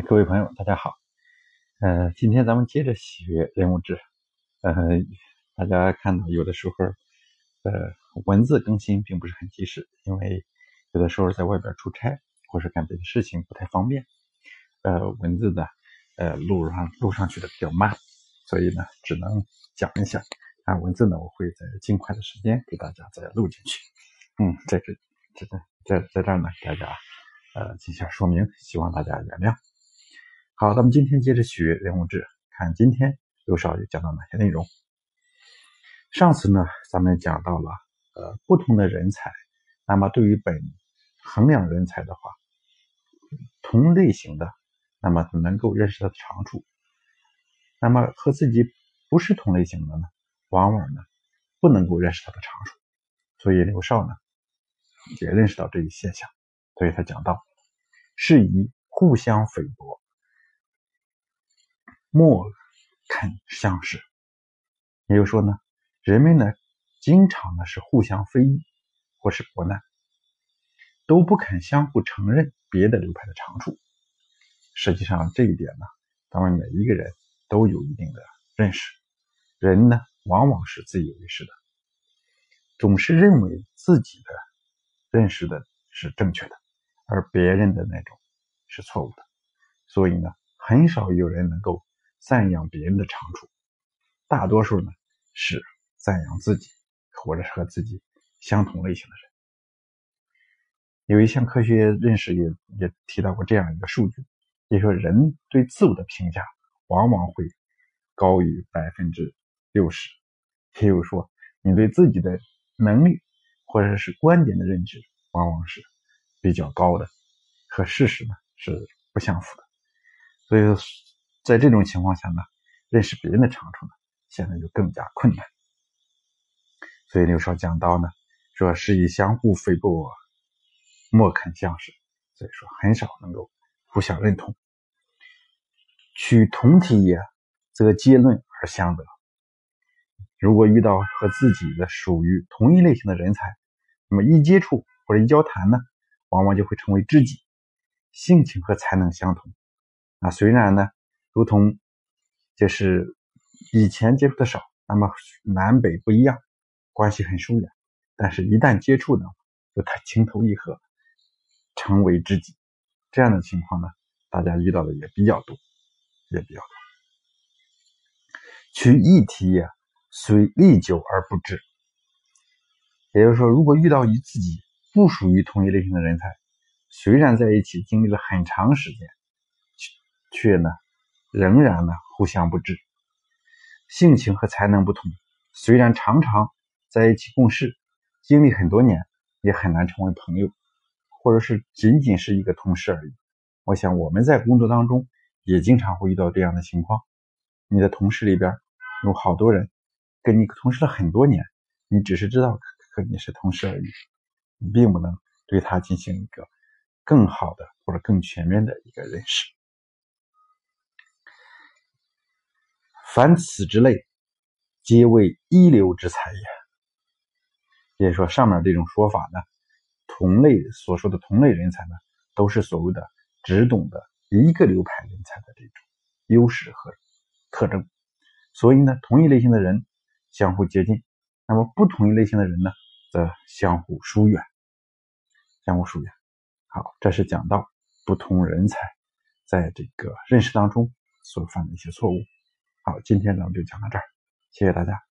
各位朋友，大家好。呃，今天咱们接着学人物志。呃，大家看到有的时候，呃，文字更新并不是很及时，因为有的时候在外边出差或是干别的事情不太方便。呃，文字的呃录上录上去的比较慢，所以呢，只能讲一下。啊，文字呢，我会在尽快的时间给大家再录进去。嗯，在这，这在在这儿呢，大家呃进行说明，希望大家原谅。好，咱们今天接着学人物志，看今天刘少又讲到哪些内容。上次呢，咱们讲到了呃不同的人才，那么对于本衡量人才的话，同类型的，那么能够认识他的长处；那么和自己不是同类型的呢，往往呢不能够认识他的长处。所以刘少呢也认识到这一现象，所以他讲到，是以互相菲薄。莫肯相识，也就是说呢，人们呢经常呢是互相非议或是国难，都不肯相互承认别的流派的长处。实际上这一点呢，咱们每一个人都有一定的认识。人呢往往是自以为是的，总是认为自己的认识的是正确的，而别人的那种是错误的。所以呢，很少有人能够。赞扬别人的长处，大多数呢是赞扬自己，或者是和自己相同类型的人。有一项科学认识也也提到过这样一个数据，也说人对自我的评价往往会高于百分之六十，也就是说，你对自己的能力或者是观点的认知往往是比较高的，和事实呢是不相符的，所以说。在这种情况下呢，认识别人的长处呢，显得就更加困难。所以刘少讲到呢，说是以相互非薄，莫肯相识，所以说很少能够互相认同。取同体也，则结论而相得。如果遇到和自己的属于同一类型的人才，那么一接触或者一交谈呢，往往就会成为知己，性情和才能相同。啊，虽然呢。如同就是以前接触的少，那么南北不一样，关系很疏远。但是，一旦接触呢，就他情投意合，成为知己。这样的情况呢，大家遇到的也比较多，也比较多。取异体也，虽历久而不至。也就是说，如果遇到与自己不属于同一类型的人才，虽然在一起经历了很长时间，却呢。仍然呢，互相不知，性情和才能不同，虽然常常在一起共事，经历很多年，也很难成为朋友，或者是仅仅是一个同事而已。我想我们在工作当中也经常会遇到这样的情况：你的同事里边有好多人跟你同事了很多年，你只是知道和你是同事而已，你并不能对他进行一个更好的或者更全面的一个认识。凡此之类，皆为一流之才也。也就说，上面这种说法呢，同类所说的同类人才呢，都是所谓的只懂得一个流派人才的这种优势和特征。所以呢，同一类型的人相互接近，那么不同一类型的人呢，则相互疏远，相互疏远。好，这是讲到不同人才在这个认识当中所犯的一些错误。好，今天咱们就讲到这儿，谢谢大家。